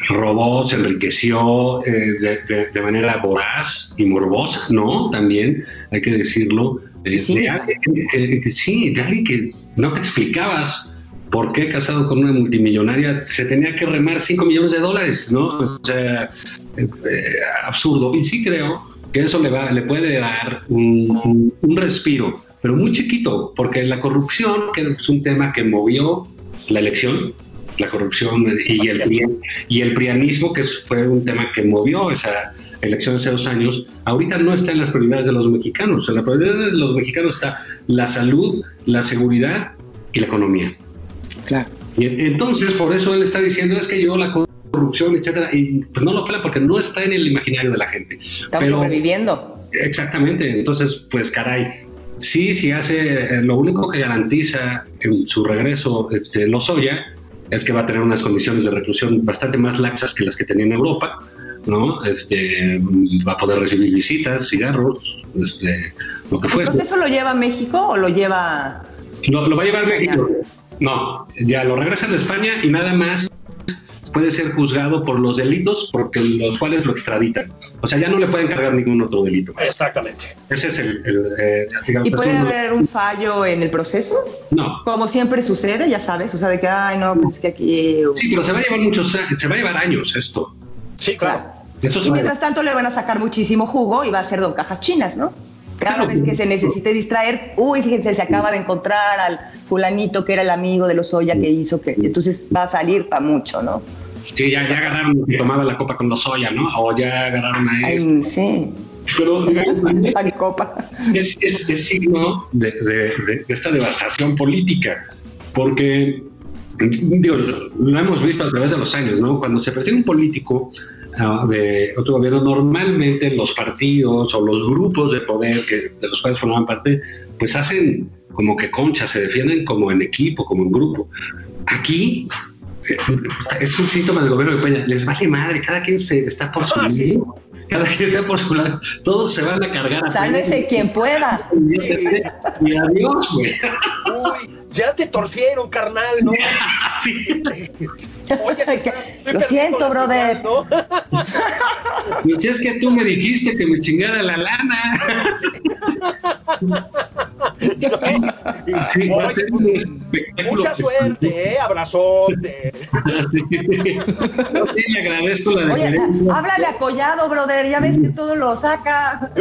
robó, se enriqueció de, manera voraz y morbosa, ¿no? También hay que decirlo. Sí. de alguien que no te explicabas ¿por qué casado con una multimillonaria se tenía que remar 5 millones de dólares? ¿no? O sea, eh, eh, absurdo. Y sí creo que eso le, va, le puede dar un, respiro, pero muy chiquito, porque la corrupción, que es un tema que movió la elección, la corrupción y el, y el prianismo, que fue un tema que movió esa elección hace dos años, ahorita no está en las prioridades de los mexicanos. En la prioridad de los mexicanos está la salud, la seguridad y la economía. Y entonces, por eso él está diciendo es que yo la corrupción, etcétera, y pues no lo pela porque no está en el imaginario de la gente. Está sobreviviendo. Exactamente, entonces, pues caray, sí, sí hace, eh, lo único que garantiza en su regreso este, Lozoya es que va a tener unas condiciones de reclusión bastante más laxas que las que tenía en Europa, ¿no? Este, va a poder recibir visitas, cigarros, este, lo que fuese. ¿Entonces eso lo lleva a México o lo lleva...? Lo, lo va a llevar a México. No, ya lo regresan de España y nada más puede ser juzgado por los delitos porque los cuales lo extraditan. O sea, ya no le pueden cargar ningún otro delito. Exactamente. Ese es el... Eh, ¿Y puede haber un fallo en el proceso? No. Como siempre sucede, ya sabes, o sea, de que, ay, no, pues que aquí... Sí, pero se va a llevar muchos, se va a llevar años esto. Sí, claro. y mientras tanto le van a sacar muchísimo jugo y va a ser don cajas chinas, ¿no? Cada vez que se necesite distraer, uy, fíjense, se acaba de encontrar al fulanito que era el amigo de los Oya que hizo que. Entonces va a salir para mucho, ¿no? Sí, ya, ya agarraron que tomaba la copa con los Oya, ¿no? O ya agarraron a este. sí. Pero la copa. Es, es, signo de, de, esta devastación política, porque digo, lo hemos visto a través de los años, ¿no? Cuando se presenta un político de otro gobierno, normalmente los partidos o los grupos de poder que, de los cuales forman parte, pues hacen como que concha, se defienden como en equipo, como en grupo. Aquí eh, es un síntoma del gobierno de Peña, les vale madre, cada quien se está por su ah, lado. Cada quien está por su lado, todos se van a cargar a Sálvese quien pueda. Y adiós, güey ya te torcieron, carnal, ¿no? sí. Oye, Lo siento, brother. ¿no? Pues es que tú me dijiste que me chingara la lana. Sí, mucha suerte, ¿eh? Abrazote. Sí. le agradezco la Oye, háblale a Collado, brother. Ya ves que todo lo saca.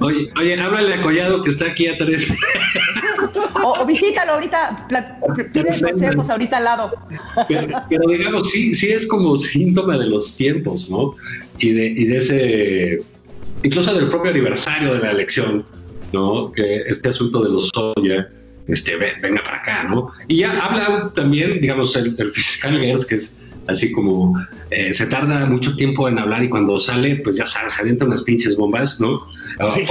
Oye, oye, háblale a Collado que está aquí a tres. O, visítalo ahorita, tienes consejos ahorita al lado. Pero, digamos, sí, sí es como síntoma de los tiempos, ¿no? Y de, y de ese, incluso del propio aniversario de la elección, ¿no? Que este asunto de los Soya, este, venga para acá, ¿no? Y ya habla también, digamos, el, el fiscal Gertz, que es así como eh, se tarda mucho tiempo en hablar y cuando sale, pues ya sabes, se avienta unas pinches bombas, ¿no? Ah, sí,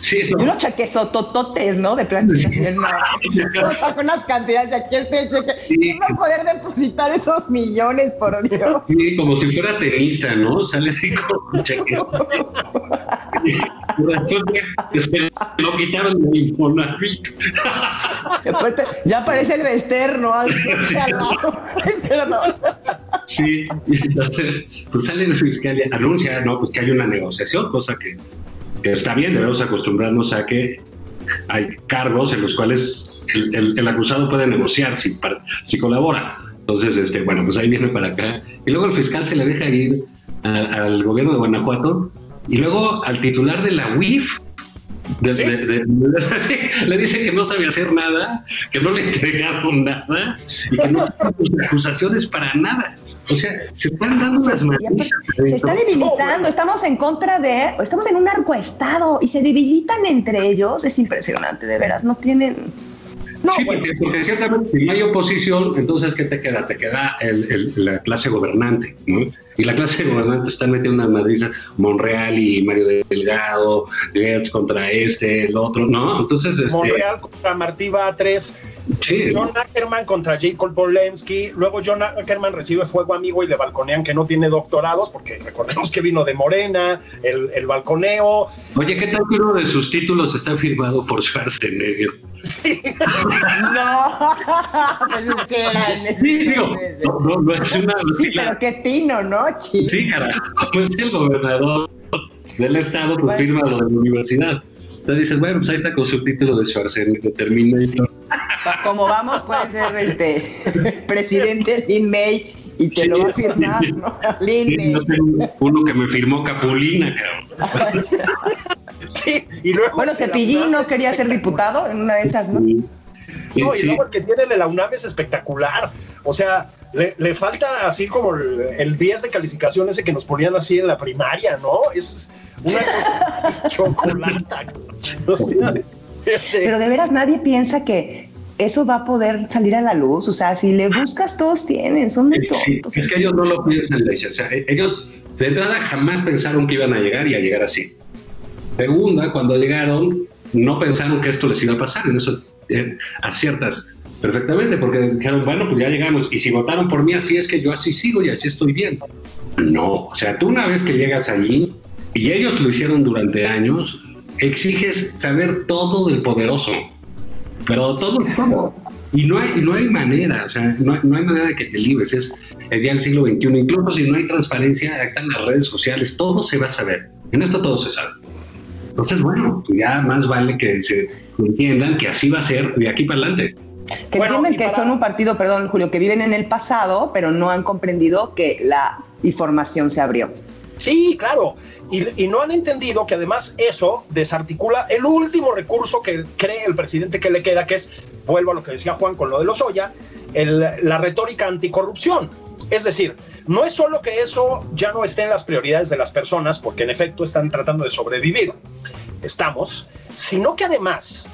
sí. ¿no? Unos chaquesotototes, ¿no? De planificación. ¿no? con unas cantidades de aquí el pecho que va a poder depositar esos millones, por Dios. Sí, como si fuera tenista, ¿no? Sale así con chaquesototes. lo quitaron del Infonavit. ya aparece el vesterno. Perdón. Sí, entonces, pues sale el fiscal y anuncia, ¿no? Pues que hay una negociación, cosa que, que está bien, debemos acostumbrarnos a que hay cargos en los cuales el, el, acusado puede negociar si, si colabora. Entonces, este, bueno, pues ahí viene para acá. Y luego el fiscal se le deja ir al gobierno de Guanajuato y luego al titular de la UIF le dice que no sabe hacer nada, que no le entregaron nada y que no tiene acusaciones para nada. O sea, se están dando unas manos. Se está debilitando, estamos en contra de, estamos en un arcoestado y se debilitan entre ellos. Es impresionante, de veras, no tienen. No, sí, porque, ciertamente si no hay oposición, entonces ¿qué te queda? Te queda la clase gobernante, ¿no? Y la clase de gobernantes están metiendo unas madrizas, Monreal y Mario Delgado, Gertz contra este, el otro, ¿no? Entonces, este... Monreal contra Martí Batres, sí. John Ackerman contra Jacob Polensky, luego John Ackerman recibe fuego amigo y le balconean que no tiene doctorados, porque recordemos que vino de Morena, el, el balconeo. Oye, ¿qué tal que uno de sus títulos está firmado por Schwarzenegger? Sí. no, pues es que sí, no, no, no, es una... Sí, pero qué tino, ¿no? Sí, carajo, como es el gobernador del estado, pues firma lo de la universidad. Entonces dices, bueno, pues ahí está con su título de Schwarzenegger, Terminator. Como vamos, puede ser este presidente Lin May y te lo va a firmar, ¿no? Lin May. uno que me firmó Capulina, cabrón. sí, y luego. Bueno, Cepillín no quería ser diputado en una de esas, ¿no? No, y luego el que tiene de la UNAM es espectacular. O sea, le, falta así como el, 10 de calificación ese que nos ponían así en la primaria, ¿no? Es una cosa chocolata. Este Pero de veras nadie piensa que eso va a poder salir a la luz. O sea, si le buscas, todos tienen, son de tontos. es que ellos no lo piensan, O sea, ellos de entrada jamás pensaron que iban a llegar y a llegar así. Segunda, cuando llegaron, no pensaron que esto les iba a pasar. En eso eh, aciertas perfectamente, porque dijeron, bueno, pues ya llegamos, y si votaron por mí, así es que yo así sigo y así estoy bien. No, o sea, tú una vez que llegas allí, y ellos lo hicieron durante años, exiges saber todo del poderoso, pero todo, todo. Y no hay, no hay manera, o sea, no, no hay manera de que te libres, es el día del siglo XXI, incluso si no hay transparencia, están las redes sociales, todo se va a saber, en esto todo se sabe. Entonces, bueno, ya más vale que se entiendan que así va a ser de aquí para adelante. Que entienden que son un partido, perdón, Julio, que viven en el pasado, pero no han comprendido que la información se abrió. Sí, claro. Y, no han entendido que además eso desarticula el último recurso que cree el presidente que le queda, que es, vuelvo a lo que decía Juan con lo de los Oya, la retórica anticorrupción. Es decir, no es solo que eso ya no esté en las prioridades de las personas, porque en efecto están tratando de sobrevivir, estamos, sino que además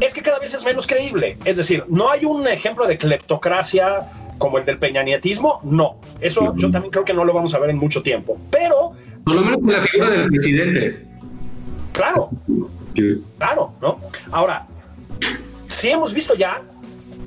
es que cada vez es menos creíble. Es decir, no hay un ejemplo de cleptocracia como el del peñanietismo, no. Eso yo también creo que no lo vamos a ver en mucho tiempo. Pero. Por lo menos la figura del presidente. Claro. Claro, ¿no? Ahora, sí hemos visto ya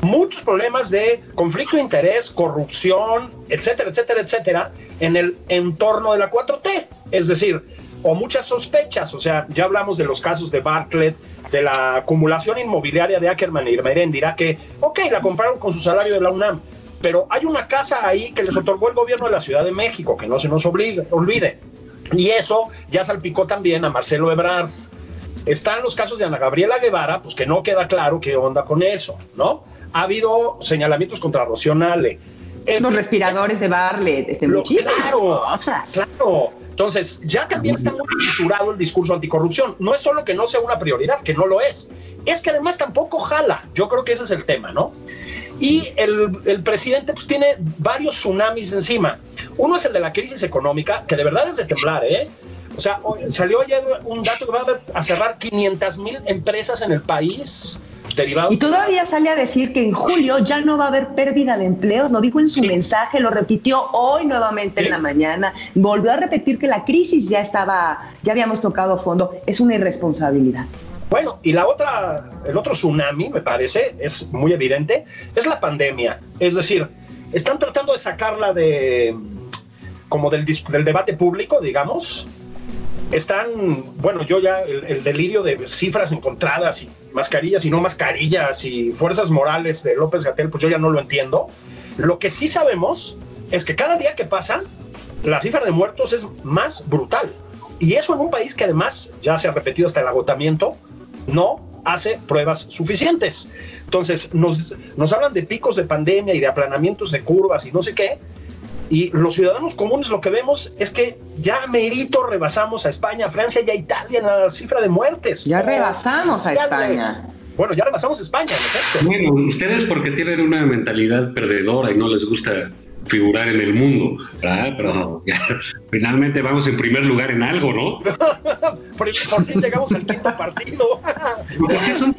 muchos problemas de conflicto de interés, corrupción, etcétera, etcétera, etcétera, en el entorno de la 4T. Es decir, o muchas sospechas. O sea, ya hablamos de los casos de Bartlett, de la acumulación inmobiliaria de Ackerman y dirá que, ok, la compraron con su salario de la UNAM, pero hay una casa ahí que les otorgó el gobierno de la Ciudad de México, que no se nos olvide. Y eso ya salpicó también a Marcelo Ebrard. Están los casos de Ana Gabriela Guevara, pues que no queda claro qué onda con eso, ¿no? Ha habido señalamientos contra Rocío Nale. los respiradores de Bartlett, este, muchísimas claro, cosas. Claro, entonces, ya también está muy fisurado el discurso anticorrupción. No es solo que no sea una prioridad, que no lo es, es que además tampoco jala. Yo creo que ese es el tema, ¿no? Y el, presidente pues, tiene varios tsunamis encima. Uno es el de la crisis económica, que de verdad es de temblar, ¿eh? O sea, salió ayer un dato que va a, cerrar 500 mil empresas en el país derivados. Y todavía sale a decir que en julio ya no va a haber pérdida de empleos. Lo dijo en su mensaje, lo repitió hoy nuevamente en la mañana. Volvió a repetir que la crisis ya estaba, ya habíamos tocado fondo. Es una irresponsabilidad. Bueno, y la otra, el otro tsunami, me parece, es muy evidente, es la pandemia. Es decir, están tratando de sacarla de como del, del debate público, digamos, están, bueno, yo ya el, delirio de cifras encontradas y mascarillas y no mascarillas y fuerzas morales de López Gatel, pues yo ya no lo entiendo. Lo que sí sabemos es que cada día que pasa, la cifra de muertos es más brutal. Y eso en un país que además, ya se ha repetido hasta el agotamiento, no hace pruebas suficientes. Entonces, nos, nos hablan de picos de pandemia y de aplanamientos de curvas y no sé qué, y los ciudadanos comunes lo que vemos es que ya merito rebasamos a España, a Francia y a Italia en la cifra de muertes. Ya rebasamos a España. Bueno, ya rebasamos a España, en efecto. Bueno, ustedes porque tienen una mentalidad perdedora y no les gusta figurar en el mundo, ¿verdad? Pero ya, finalmente vamos en primer lugar en algo, ¿no? por, por, fin llegamos al quinto partido. ¿Por qué, son,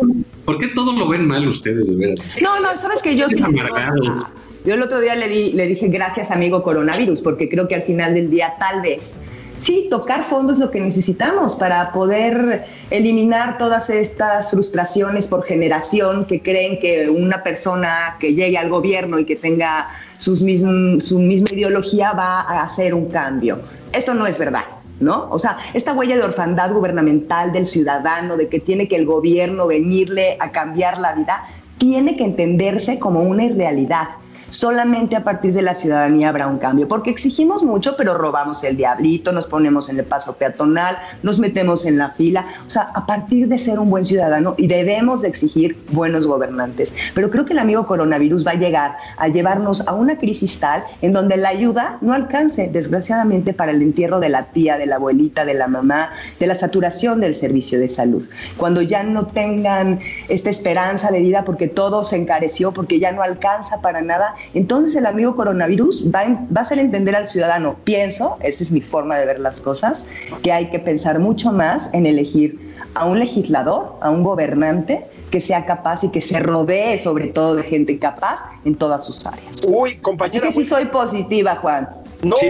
¿Por qué, todo lo ven mal ustedes, de verdad? No, no, sabes que yo... amargados. Yo el otro día le, di, dije gracias amigo coronavirus, porque creo que al final del día tal vez sí, tocar fondo es lo que necesitamos para poder eliminar todas estas frustraciones por generación que creen que una persona que llegue al gobierno y que tenga su misma ideología va a hacer un cambio. Esto no es verdad. ¿No? O sea, esta huella de orfandad gubernamental del ciudadano, de que tiene que el gobierno venirle a cambiar la vida, tiene que entenderse como una irrealidad solamente a partir de la ciudadanía habrá un cambio, porque exigimos mucho, pero robamos el diablito, nos ponemos en el paso peatonal, nos metemos en la fila, o sea, a partir de ser un buen ciudadano y debemos de exigir buenos gobernantes. Pero creo que el amigo coronavirus va a llegar a llevarnos a una crisis tal en donde la ayuda no alcance, desgraciadamente, para el entierro de la tía, de la abuelita, de la mamá, de la saturación del servicio de salud. Cuando ya no tengan esta esperanza de vida porque todo se encareció, porque ya no alcanza para nada, entonces el amigo coronavirus va, va a hacer entender al ciudadano, pienso, esta es mi forma de ver las cosas, que hay que pensar mucho más en elegir a un legislador, a un gobernante que sea capaz y que se rodee sobre todo de gente capaz en todas sus áreas. Uy, compañera. Así que sí soy positiva, Juan. No, sí,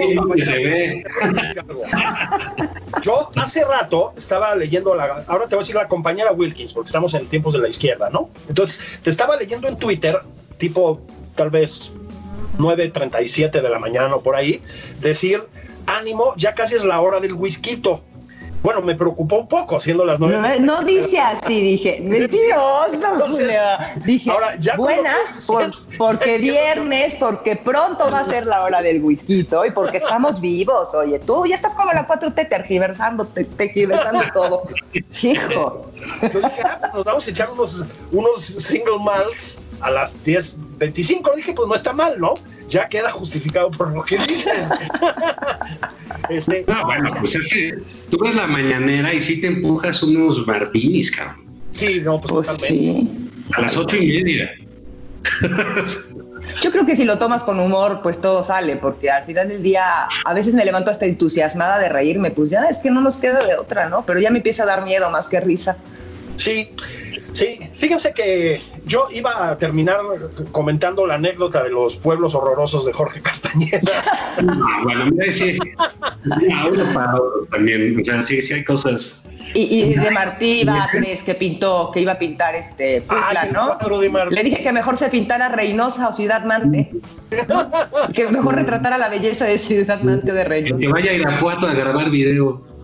yo hace rato estaba leyendo, la, ahora te voy a decir la compañera Wilkins, porque estamos en tiempos de la izquierda, ¿no? Entonces, te estaba leyendo en Twitter, tipo tal vez 9.37 de la mañana o por ahí, decir, ánimo, ya casi es la hora del whisky. Bueno, me preocupó un poco siendo las nueve. No, no dice así, dije, mentiroso, Dije, ahora, ya buenas, porque viernes, porque pronto va a ser la hora del whisky y porque estamos vivos. Oye, tú ya estás como la 4T tergiversando, tergiversando todo. Hijo. Ah, nos vamos a echar unos, unos single malts a las 10.25. Dije, pues no está mal, ¿no? Ya queda justificado por lo que dices. este, no, bueno, pues es que tú ves la mañanera y sí te empujas unos martinis, cabrón. Sí, no, pues, pues sí. A las ocho y media. Yo creo que si lo tomas con humor, pues todo sale, porque al final del día a veces me levanto hasta entusiasmada de reírme, pues ya es que no nos queda de otra, ¿no? Pero ya me empieza a dar miedo más que risa. Sí, sí, fíjense que yo iba a terminar comentando la anécdota de los pueblos horrorosos de Jorge Castañeda. bueno, mira, sí, también, o sea, sí, sí hay cosas y, de Martí Batres que pintó, que iba a pintar este Puebla, ¿no? Le dije que mejor se pintara Reynosa o Ciudad Mante. que mejor retratara la belleza de Ciudad Mante de Reynosa. Que vaya a Irapuato a grabar video.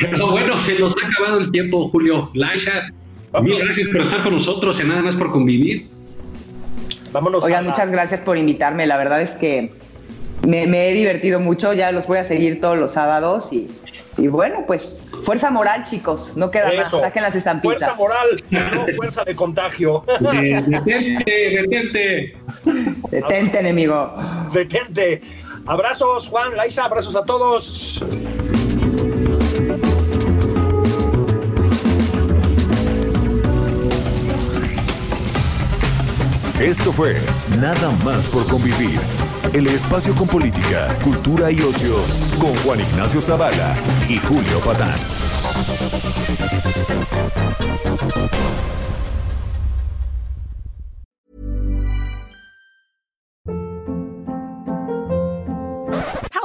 Pero bueno, se nos ha acabado el tiempo, Julio. Laisha, mil gracias por estar con nosotros y nada más por convivir. Vámonos. Oigan, muchas gracias por invitarme. La verdad es que me, he divertido mucho, ya los voy a seguir todos los sábados y, bueno, pues fuerza moral, chicos, no queda más, saquen las estampitas. Fuerza moral, no fuerza de contagio. Detente, detente. Detente, enemigo. Detente. Abrazos, Juan, Laisa, abrazos a todos. Esto fue Nada más por convivir el espacio con política, cultura y ocio con Juan Ignacio Zavala y Julio Patán.